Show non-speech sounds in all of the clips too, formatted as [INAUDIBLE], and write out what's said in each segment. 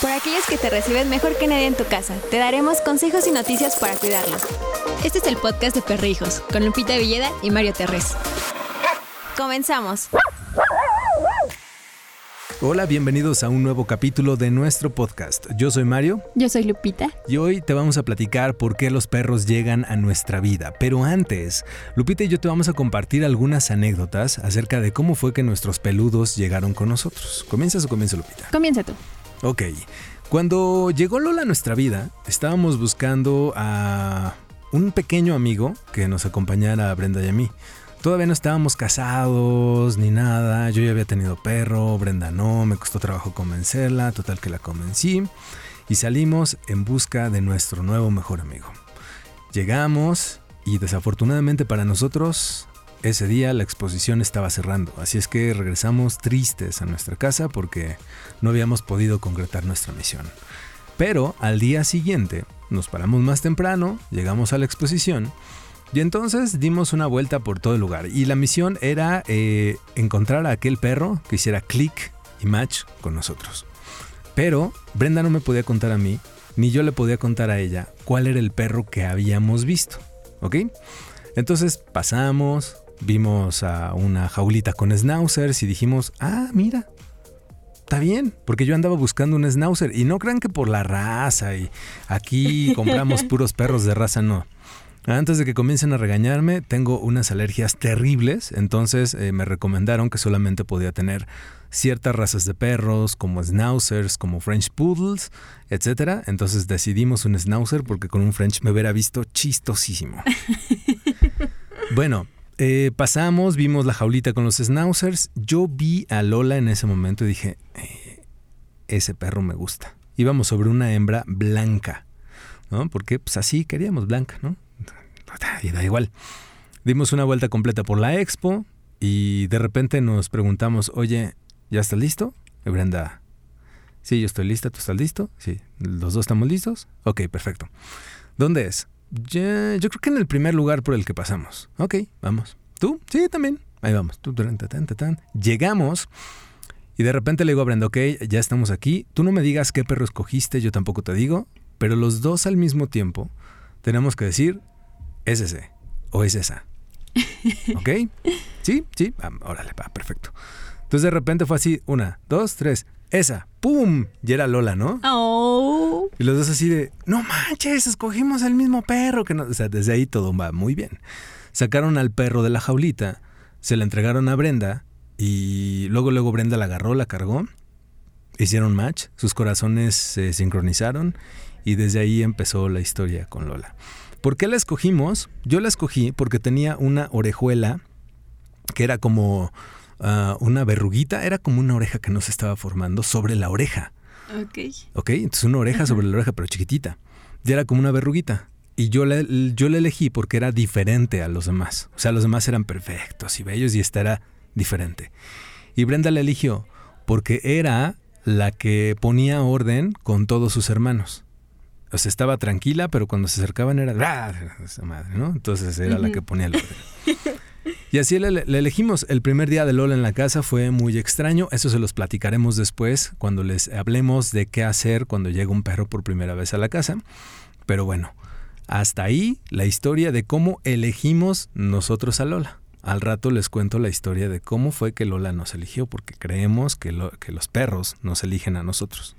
Por aquellos que te reciben mejor que nadie en tu casa, te daremos consejos y noticias para cuidarlos. Este es el podcast de Perrijos, con Lupita Villeda y Mario Terrés. Comenzamos. Hola, bienvenidos a un nuevo capítulo de nuestro podcast. Yo soy Mario. Yo soy Lupita. Y hoy te vamos a platicar por qué los perros llegan a nuestra vida. Pero antes, Lupita y yo te vamos a compartir algunas anécdotas acerca de cómo fue que nuestros peludos llegaron con nosotros. ¿Comienzas o comienza Lupita? Comienza tú. Ok. Cuando llegó Lola a nuestra vida, estábamos buscando a un pequeño amigo que nos acompañara a Brenda y a mí. Todavía no estábamos casados ni nada, yo ya había tenido perro, Brenda no, me costó trabajo convencerla, total que la convencí y salimos en busca de nuestro nuevo mejor amigo. Llegamos y desafortunadamente para nosotros ese día la exposición estaba cerrando, así es que regresamos tristes a nuestra casa porque no habíamos podido concretar nuestra misión. Pero al día siguiente nos paramos más temprano, llegamos a la exposición y entonces dimos una vuelta por todo el lugar. Y la misión era eh, encontrar a aquel perro que hiciera clic y match con nosotros. Pero Brenda no me podía contar a mí, ni yo le podía contar a ella cuál era el perro que habíamos visto. ¿Ok? Entonces pasamos, vimos a una jaulita con schnauzers y dijimos, ah, mira, está bien, porque yo andaba buscando un schnauzer. Y no crean que por la raza y aquí [LAUGHS] compramos puros perros de raza, no. Antes de que comiencen a regañarme, tengo unas alergias terribles, entonces eh, me recomendaron que solamente podía tener ciertas razas de perros, como schnauzers, como French poodles, etc. Entonces decidimos un schnauzer porque con un French me hubiera visto chistosísimo. [LAUGHS] bueno, eh, pasamos, vimos la jaulita con los schnauzers. Yo vi a Lola en ese momento y dije, eh, ese perro me gusta. Íbamos sobre una hembra blanca, ¿no? Porque pues así queríamos blanca, ¿no? y da igual. Dimos una vuelta completa por la expo y de repente nos preguntamos, oye, ¿ya estás listo? Y Brenda, sí, yo estoy lista, ¿tú estás listo? Sí, los dos estamos listos. Ok, perfecto. ¿Dónde es? Yo creo que en el primer lugar por el que pasamos. Ok, vamos. ¿Tú? Sí, también. Ahí vamos. Llegamos y de repente le digo a Brenda, ok, ya estamos aquí. Tú no me digas qué perro escogiste, yo tampoco te digo, pero los dos al mismo tiempo tenemos que decir, es ese o es esa. [LAUGHS] ¿Ok? Sí, sí, ah, órale, va, perfecto. Entonces de repente fue así, una, dos, tres, esa, ¡pum! Y era Lola, ¿no? Oh. Y los dos así de, no manches, escogimos el mismo perro. Que no... O sea, desde ahí todo va muy bien. Sacaron al perro de la jaulita, se la entregaron a Brenda y luego, luego Brenda la agarró, la cargó, hicieron match, sus corazones se sincronizaron y desde ahí empezó la historia con Lola. ¿Por qué la escogimos? Yo la escogí porque tenía una orejuela que era como ah, una verruguita, era como una oreja que no se estaba formando sobre la oreja. Ok. Ok, entonces una oreja sobre la oreja, pero chiquitita. Y era como una verruguita. Y yo la, yo la elegí porque era diferente a los demás. O sea, los demás eran perfectos y bellos y esta era diferente. Y Brenda la eligió porque era la que ponía orden con todos sus hermanos. O sea, estaba tranquila, pero cuando se acercaban era esa madre, ¿no? Entonces era la que ponía el orden. [LAUGHS] Y así le, elegimos. El primer día de Lola en la casa fue muy extraño. Eso se los platicaremos después cuando les hablemos de qué hacer cuando llega un perro por primera vez a la casa. Pero bueno, hasta ahí la historia de cómo elegimos nosotros a Lola. Al rato les cuento la historia de cómo fue que Lola nos eligió, porque creemos que, los perros nos eligen a nosotros.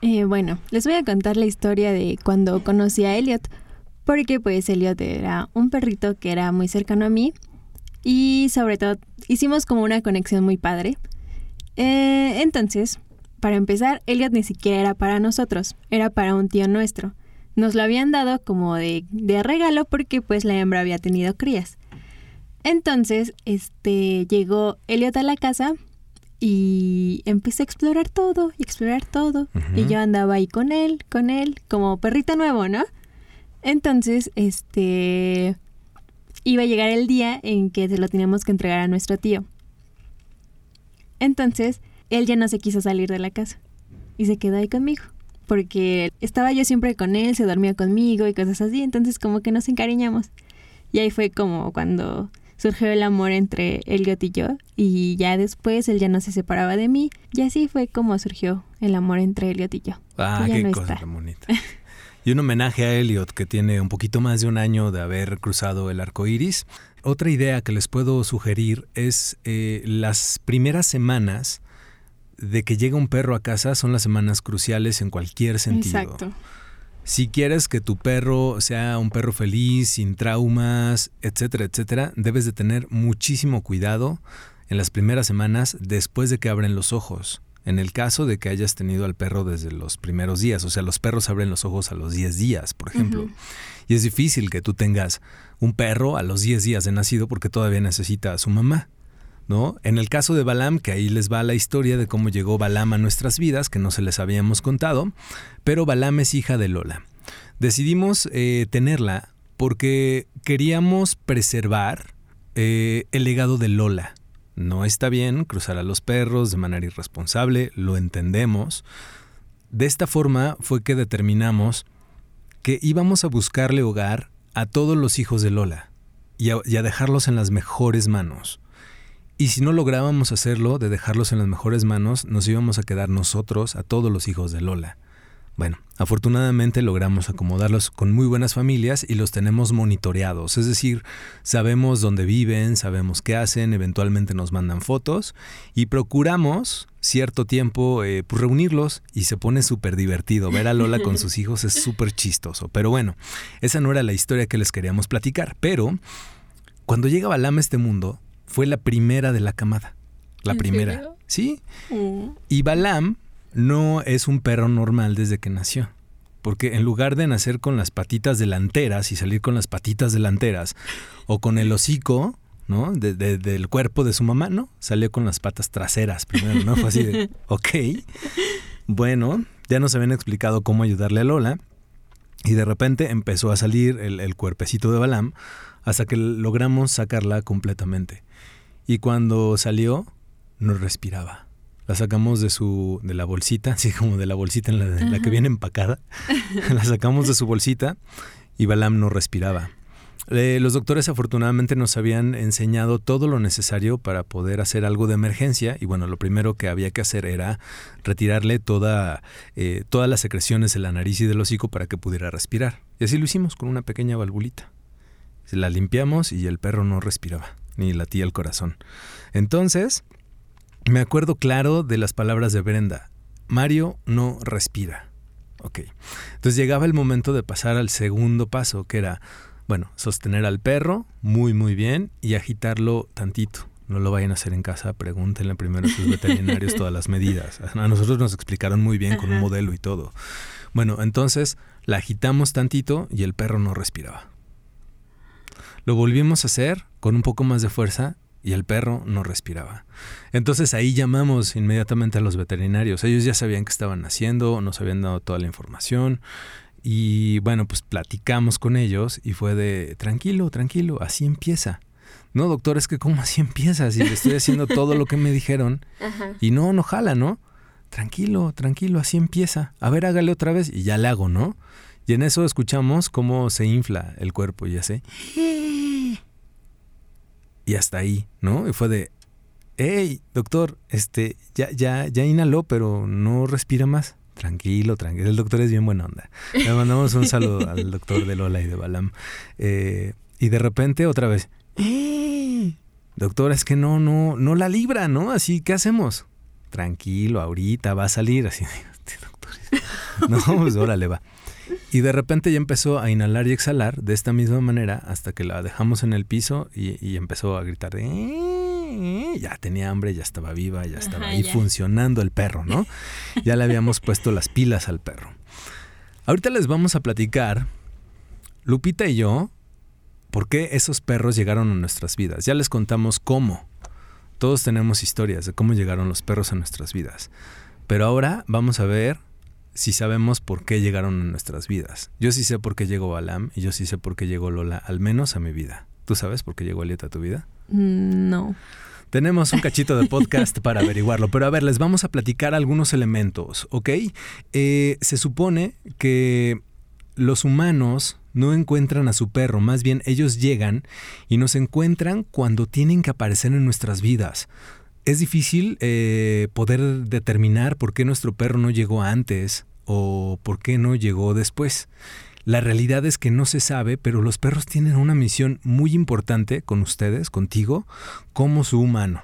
Eh, bueno, les voy a contar la historia de cuando conocí a Elliot, porque pues Elliot era un perrito que era muy cercano a mí y sobre todo hicimos como una conexión muy padre. Eh, entonces, para empezar, Elliot ni siquiera era para nosotros, era para un tío nuestro. Nos lo habían dado como de, de regalo porque pues la hembra había tenido crías. Entonces, este, llegó Elliot a la casa y empecé a explorar todo y explorar todo. Y yo andaba ahí con él, con él, como perrito nuevo, ¿no? Entonces, este, iba a llegar el día en que se lo teníamos que entregar a nuestro tío. Entonces, él ya no se quiso salir de la casa y se quedó ahí conmigo. Porque estaba yo siempre con él, se dormía conmigo y cosas así, entonces como que nos encariñamos. Y ahí fue como cuando surgió el amor entre Elliot y yo y ya después él ya no se separaba de mí y así fue como surgió el amor entre Elliot y yo. Ah, qué cosa tan bonita. [LAUGHS] Y un homenaje a Elliot, que tiene un poquito más de un año de haber cruzado el arco iris. Otra idea que les puedo sugerir es eh, las primeras semanas de que llega un perro a casa son las semanas cruciales en cualquier sentido. Exacto. Si quieres que tu perro sea un perro feliz, sin traumas, etcétera, etcétera, debes de tener muchísimo cuidado en las primeras semanas después de que abren los ojos. En el caso de que hayas tenido al perro desde los primeros días, o sea, los perros abren los ojos a los 10 días, por ejemplo. Y es difícil que tú tengas un perro a los 10 días de nacido porque todavía necesita a su mamá. ¿No? En el caso de Balam, que ahí les va la historia de cómo llegó Balam a nuestras vidas, que no se les habíamos contado, pero Balam es hija de Lola. Decidimos eh, tenerla porque queríamos preservar eh, el legado de Lola. No está bien cruzar a los perros de manera irresponsable, lo entendemos. De esta forma fue que determinamos que íbamos a buscarle hogar a todos los hijos de Lola y a, y a, dejarlos en las mejores manos. Y si no lográbamos hacerlo, de dejarlos en las mejores manos, nos íbamos a quedar nosotros, a todos los hijos de Lola. Bueno, afortunadamente logramos acomodarlos con muy buenas familias y los tenemos monitoreados, es decir, sabemos dónde viven, sabemos qué hacen, eventualmente nos mandan fotos y procuramos cierto tiempo eh, pues, reunirlos y se pone súper divertido. Ver a Lola con sus [LAUGHS] hijos es súper chistoso. Pero bueno, esa no era la historia que les queríamos platicar. Pero cuando llega Balam a este mundo, fue la primera de la camada. La primera. Sí. Mm. Y Balam no es un perro normal desde que nació. Porque en lugar de nacer con las patitas delanteras y salir con las patitas delanteras, o con el hocico, ¿no? del cuerpo de su mamá, ¿no? Salió con las patas traseras primero, ¿no? Fue así de, [LAUGHS] ok. Bueno, ya nos habían explicado cómo ayudarle a Lola. Y de repente empezó a salir el, el cuerpecito de Balam hasta que logramos sacarla completamente. Y cuando salió, no respiraba. La sacamos de su de la bolsita, [LAUGHS] así como de la bolsita en la, que viene empacada. [LAUGHS] la sacamos de su bolsita y Balam no respiraba. Eh, los doctores afortunadamente nos habían enseñado todo lo necesario para poder hacer algo de emergencia y bueno, lo primero que había que hacer era retirarle toda, eh, todas las secreciones de la nariz y del hocico para que pudiera respirar. Y así lo hicimos con una pequeña valvulita. La limpiamos y el perro no respiraba, ni latía el corazón. Entonces, me acuerdo claro de las palabras de Brenda. Mario no respira. Ok. Entonces llegaba el momento de pasar al segundo paso, que era, bueno, sostener al perro muy, muy bien y agitarlo tantito. No lo vayan a hacer en casa, pregúntenle primero a sus veterinarios todas las medidas. A nosotros nos explicaron muy bien con un modelo y todo. Bueno, entonces la agitamos tantito y el perro no respiraba. Lo volvimos a hacer con un poco más de fuerza y el perro no respiraba. Entonces ahí llamamos inmediatamente a los veterinarios. Ellos ya sabían qué estaban haciendo, nos habían dado toda la información y bueno, pues platicamos con ellos y fue de tranquilo, tranquilo, así empieza. No, doctor, es que cómo así empieza, si le estoy haciendo todo lo que me dijeron [LAUGHS] y no, no jala, ¿no? Tranquilo, tranquilo, así empieza. A ver, hágale otra vez y ya le hago, ¿no? Y en eso escuchamos cómo se infla el cuerpo y así [LAUGHS] y hasta ahí, ¿no? Y fue de, hey, doctor, este, ya, ya, ya inhaló, pero no respira más. Tranquilo, tranquilo. El doctor es bien buena onda. Le mandamos un saludo [LAUGHS] al doctor de Lola y de Balam. Eh, y de repente otra vez, ¡Eh! doctor, es que no, no, no la libra, ¿no? Así, ¿qué hacemos? Tranquilo, ahorita va a salir. Así, este doctor. [LAUGHS] No, pues órale, va. Y de repente ya empezó a inhalar y exhalar de esta misma manera hasta que la dejamos en el piso y, empezó a gritar de... Ya tenía hambre, ya estaba viva, ya estaba ahí funcionando el perro, ¿no? Ya le habíamos [LAUGHS] puesto las pilas al perro. Ahorita les vamos a platicar, Lupita y yo, por qué esos perros llegaron a nuestras vidas. Ya les contamos cómo. Todos tenemos historias de cómo llegaron los perros a nuestras vidas. Pero ahora vamos a ver si sabemos por qué llegaron a nuestras vidas. Yo sí sé por qué llegó Balam y yo sí sé por qué llegó Lola, al menos a mi vida. ¿Tú sabes por qué llegó Elieta a tu vida? Mm, no. Tenemos un cachito de [LAUGHS] podcast para averiguarlo, pero a ver, les vamos a platicar algunos elementos, ¿ok? Eh, se supone que los humanos no encuentran a su perro, más bien ellos llegan y nos encuentran cuando tienen que aparecer en nuestras vidas. Es difícil eh, poder determinar por qué nuestro perro no llegó antes o por qué no llegó después. La realidad es que no se sabe, pero los perros tienen una misión muy importante con ustedes, contigo, como su humano.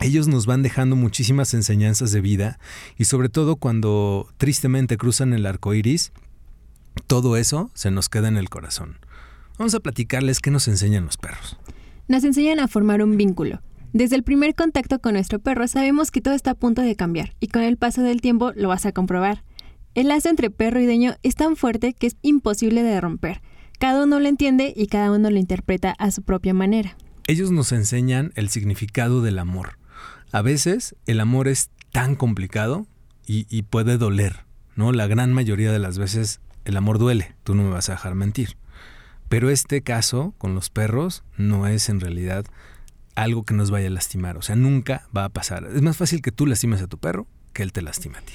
Ellos nos van dejando muchísimas enseñanzas de vida y sobre todo cuando tristemente cruzan el arco iris, todo eso se nos queda en el corazón. Vamos a platicarles qué nos enseñan los perros. Nos enseñan a formar un vínculo. Desde el primer contacto con nuestro perro sabemos que todo está a punto de cambiar y con el paso del tiempo lo vas a comprobar. El lazo entre perro y dueño es tan fuerte que es imposible de romper. Cada uno lo entiende y cada uno lo interpreta a su propia manera. Ellos nos enseñan el significado del amor. A veces el amor es tan complicado y, puede doler, ¿no? La gran mayoría de las veces el amor duele, tú no me vas a dejar mentir. Pero este caso con los perros no es en realidad algo que nos vaya a lastimar, o sea, nunca va a pasar. Es más fácil que tú lastimes a tu perro que él te lastime a ti.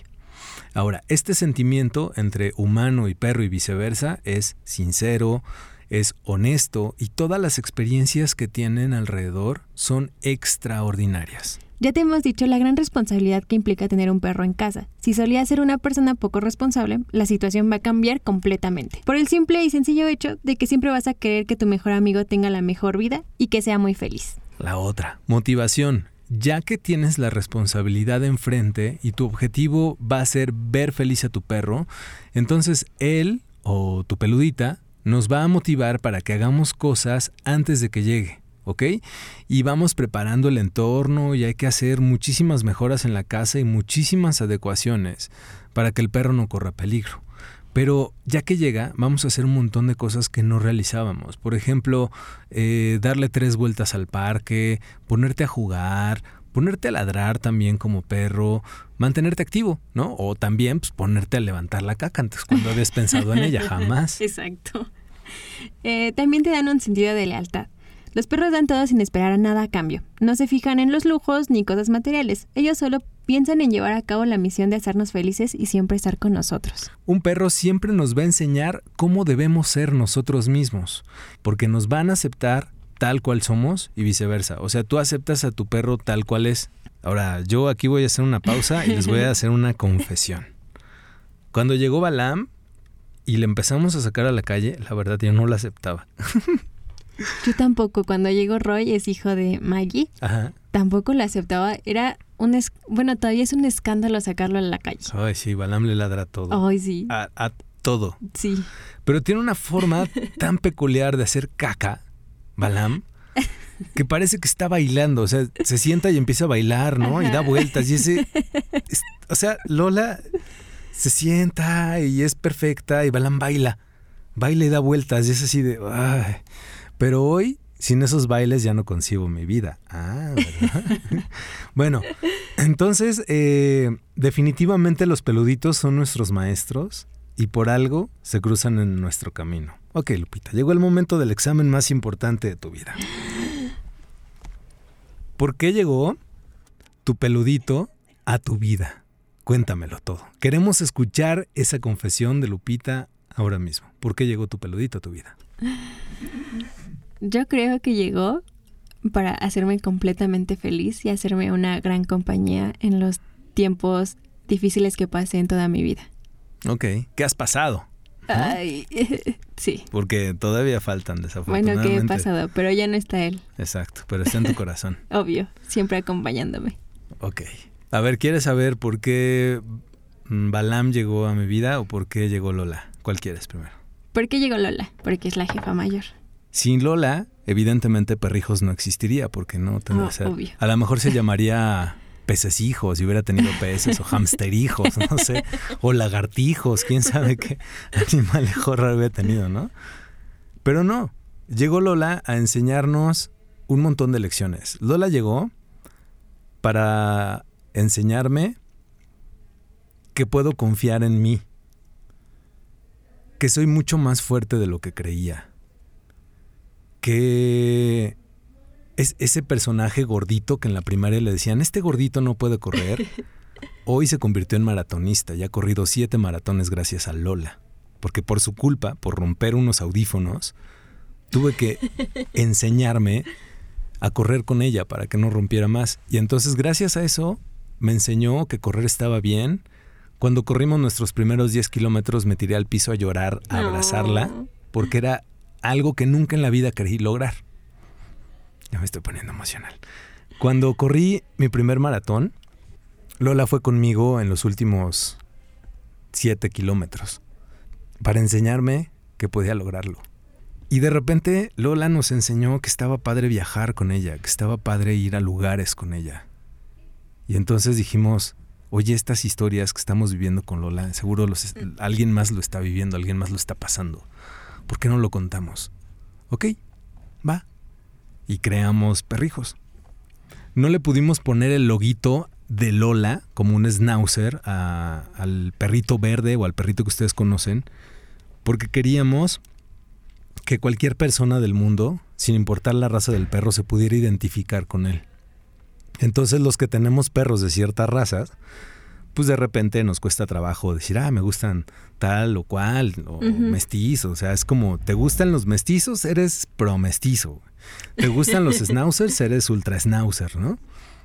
Ahora, este sentimiento entre humano y perro y viceversa es sincero, es honesto y todas las experiencias que tienen alrededor son extraordinarias. Ya te hemos dicho la gran responsabilidad que implica tener un perro en casa. Si solía ser una persona poco responsable, la situación va a cambiar completamente. Por el simple y sencillo hecho de que siempre vas a querer que tu mejor amigo tenga la mejor vida y que sea muy feliz. La otra, motivación ya que tienes la responsabilidad enfrente y tu objetivo va a ser ver feliz a tu perro, entonces él o tu peludita nos va a motivar para que hagamos cosas antes de que llegue. ¿ok? Y vamos preparando el entorno y hay que hacer muchísimas mejoras en la casa y muchísimas adecuaciones para que el perro no corra peligro. Pero ya que llega, vamos a hacer un montón de cosas que no realizábamos. Por ejemplo, eh, darle tres vueltas al parque, ponerte a jugar, ponerte a ladrar también como perro, mantenerte activo, ¿no? O también pues, ponerte a levantar la caca antes cuando habías pensado en ella, jamás. [LAUGHS] Exacto. Eh, también te dan un sentido de lealtad. Los perros dan todo sin esperar a nada a cambio. No se fijan en los lujos ni cosas materiales. Ellos solo piensan en llevar a cabo la misión de hacernos felices y siempre estar con nosotros. Un perro siempre nos va a enseñar cómo debemos ser nosotros mismos, porque nos van a aceptar tal cual somos y viceversa. O sea, tú aceptas a tu perro tal cual es. Ahora, yo aquí voy a hacer una pausa y les voy a hacer una confesión. Cuando llegó Balam y le empezamos a sacar a la calle, la verdad yo no la aceptaba. Yo tampoco. Cuando llegó Roy, es hijo de Maggie, tampoco lo aceptaba. Era un... bueno, todavía es un escándalo sacarlo a la calle. Ay, sí, Balam le ladra todo. Ay, sí. A, todo. Sí. Pero tiene una forma [LAUGHS] tan peculiar de hacer caca, Balam, que parece que está bailando. O sea, se sienta y empieza a bailar, ¿no? Y da vueltas. Y ese... [LAUGHS] o sea, Lola se sienta y es perfecta y Balam baila. Baila y da vueltas y es así de... Ay. Pero hoy, sin esos bailes, ya no concibo mi vida. Ah, ¿verdad? [LAUGHS] bueno, entonces, eh, definitivamente los peluditos son nuestros maestros y por algo se cruzan en nuestro camino. Ok, Lupita, llegó el momento del examen más importante de tu vida. ¿Por qué llegó tu peludito a tu vida? Cuéntamelo todo. Queremos escuchar esa confesión de Lupita ahora mismo. ¿Por qué llegó tu peludito a tu vida? Yo creo que llegó para hacerme completamente feliz y hacerme una gran compañía en los tiempos difíciles que pasé en toda mi vida. Ok, ¿qué has pasado? Ay, [LAUGHS] sí. Porque todavía faltan, desafortunadamente. Bueno, ¿qué he pasado? Pero ya no está él. Exacto, pero está en tu [LAUGHS] corazón. Obvio, siempre acompañándome. Ok. A ver, ¿quieres saber por qué Balam llegó a mi vida o por qué llegó Lola? ¿Cuál quieres primero? ¿Por qué llegó Lola? Porque es la jefa mayor. Sin Lola, evidentemente Perrijos no existiría porque no tendría que ser. A lo mejor se [LAUGHS] llamaría peces hijos, si hubiera tenido peces o hijos, no sé, o lagartijos, quién sabe qué animal raro hubiera tenido, ¿no? Pero no, llegó Lola a enseñarnos un montón de lecciones. Lola llegó para enseñarme que puedo confiar en mí, que soy mucho más fuerte de lo que creía que es ese personaje gordito que en la primaria le decían, este gordito no puede correr, [LAUGHS] hoy se convirtió en maratonista y ha corrido siete maratones gracias a Lola. porque por su culpa, por romper unos audífonos, tuve que [LAUGHS] enseñarme a correr con ella para que no rompiera más. Y entonces gracias a eso me enseñó que correr estaba bien. Cuando corrimos nuestros primeros 10 kilómetros me tiré al piso a llorar, a abrazarla, porque era algo que nunca en la vida querí lograr. Ya me estoy poniendo emocional. Cuando corrí mi primer maratón, Lola fue conmigo en los últimos 7 kilómetros para enseñarme que podía lograrlo. Y de repente Lola nos enseñó que estaba padre viajar con ella, que estaba padre ir a lugares con ella. Y entonces dijimos, oye, estas historias que estamos viviendo con Lola, seguro los, alguien más lo está viviendo, alguien más lo está pasando. ¿Por qué no lo contamos? Ok, va. Y creamos perrijos. No le pudimos poner el loguito de Lola como un schnauzer al perrito verde o al perrito que ustedes conocen, porque queríamos que cualquier persona del mundo, sin importar la raza del perro, se pudiera identificar con él. Entonces los que tenemos perros de ciertas razas, pues de repente nos cuesta trabajo decir, ah, me gustan tal o cual, o mestizo. O sea, es como, ¿te gustan los mestizos? Eres pro mestizo. ¿Te gustan los [LAUGHS] schnauzers? Eres ultra schnauzer, ¿no?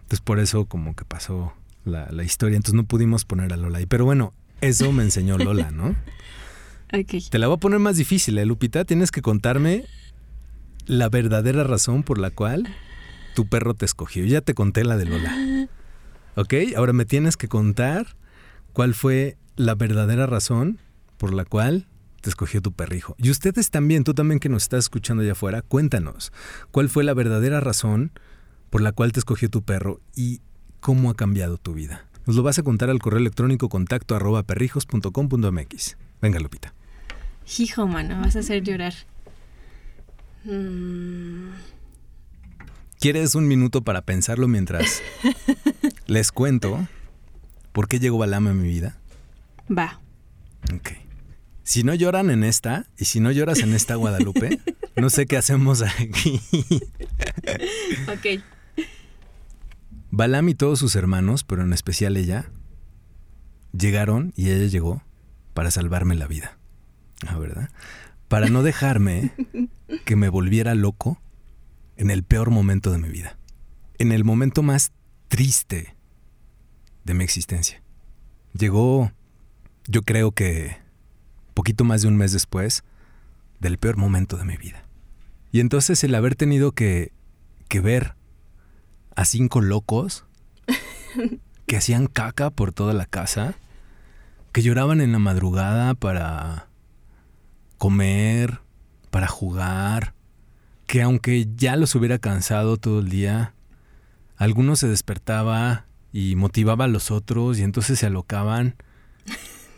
Entonces por eso como que pasó la, la historia. Entonces no pudimos poner a Lola ahí. Pero bueno, eso me enseñó Lola, ¿no? [LAUGHS] Te la voy a poner más difícil, ¿eh, Lupita? Tienes que contarme la verdadera razón por la cual tu perro te escogió. Ya te conté la de Lola. ¿Ok? Ahora me tienes que contar cuál fue la verdadera razón por la cual te escogió tu perrijo. Y ustedes también, tú también que nos estás escuchando allá afuera, cuéntanos cuál fue la verdadera razón por la cual te escogió tu perro y cómo ha cambiado tu vida. Nos lo vas a contar al correo electrónico contacto arroba perrijos.com.mx. Venga, Lupita. Hijo, mano, vas a hacer llorar. Mm. ¿Quieres un minuto para pensarlo mientras [LAUGHS] les cuento por qué llegó Balam a mi vida? Va. Ok. Si no lloran en esta, y si no lloras en esta Guadalupe, no sé qué hacemos aquí. ok. Balam y todos sus hermanos, pero en especial ella, llegaron y ella llegó para salvarme la vida. Ah, ¿verdad? Para no dejarme que me volviera loco en el peor momento de mi vida. En el momento más triste de mi existencia. Llegó, yo creo que poquito más de un mes después del peor momento de mi vida. Y entonces el haber tenido que, que ver a cinco locos [LAUGHS] que hacían caca por toda la casa, que lloraban en la madrugada para comer, para jugar, que aunque ya los hubiera cansado todo el día, alguno se despertaba y motivaba a los otros y entonces se alocaban.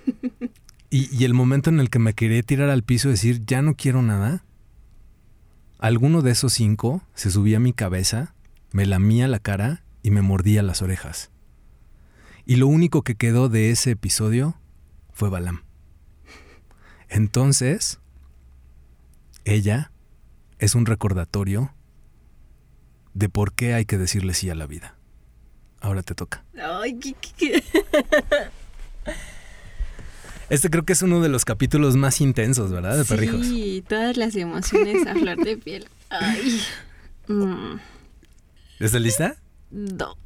[LAUGHS] Y, y, el momento en el que me quería tirar al piso y decir, ya no quiero nada, alguno de esos cinco se subía a mi cabeza, me lamía la cara y me mordía las orejas. Y lo único que quedó de ese episodio fue Balam. Entonces, ella es un recordatorio de por qué hay que decirle sí a la vida. Ahora te toca. [LAUGHS] Este creo que es uno de los capítulos más intensos, ¿verdad? De Perrijos. Sí, todas las emociones a flor de piel. Ay. Mm. ¿Estás lista? No.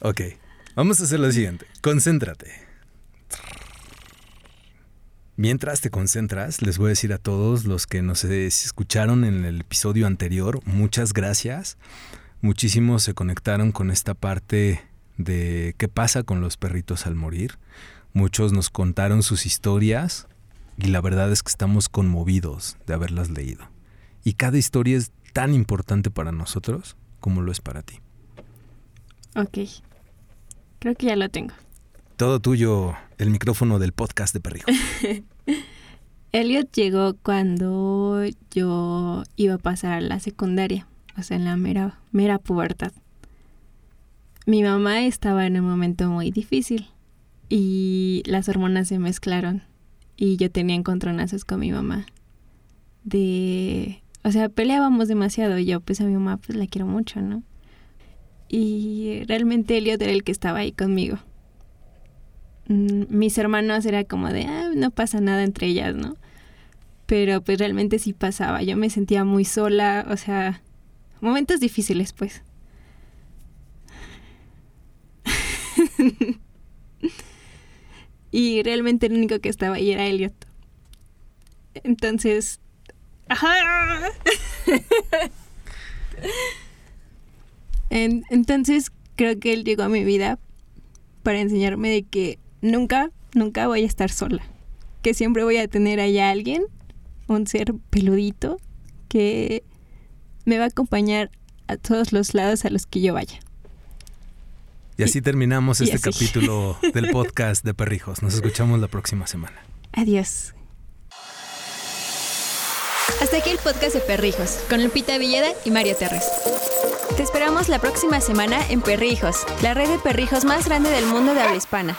ok, vamos a hacer lo siguiente. Concéntrate. Mientras te concentras, les voy a decir a todos los que nos escucharon en el episodio anterior, muchas gracias. Muchísimos se conectaron con esta parte de qué pasa con los perritos al morir. Muchos nos contaron sus historias y la verdad es que estamos conmovidos de haberlas leído. Y cada historia es tan importante para nosotros como lo es para ti. Ok. Creo que ya lo tengo. Todo tuyo, el micrófono del podcast de Perrijo. [LAUGHS] Elliot llegó cuando yo iba a pasar a la secundaria, o sea, en la mera, mera pubertad. Mi mamá estaba en un momento muy difícil y las hormonas se mezclaron y yo tenía encontronazos con mi mamá. De, o sea, peleábamos demasiado yo pues a mi mamá pues la quiero mucho, ¿no? Y realmente Elliot era el que estaba ahí conmigo mm, mis hermanos era como de, ah, no pasa nada entre ellas, ¿no? Pero pues realmente sí pasaba. Yo me sentía muy sola, o sea, momentos difíciles, pues. y realmente el único que estaba ahí era Elliot. Entonces, ajá. entonces creo que él llegó a mi vida para enseñarme de que nunca, nunca voy a estar sola. Que siempre voy a tener allá alguien, un ser peludito, que me va a acompañar a todos los lados a los que yo vaya. Y así terminamos este capítulo [LAUGHS] del podcast de Perrijos. Nos escuchamos la próxima semana. Adiós. Hasta aquí el podcast de Perrijos, con Lupita Villeda y Mario Terres. Te esperamos la próxima semana en Perrijos, la red de perrijos más grande del mundo de habla hispana.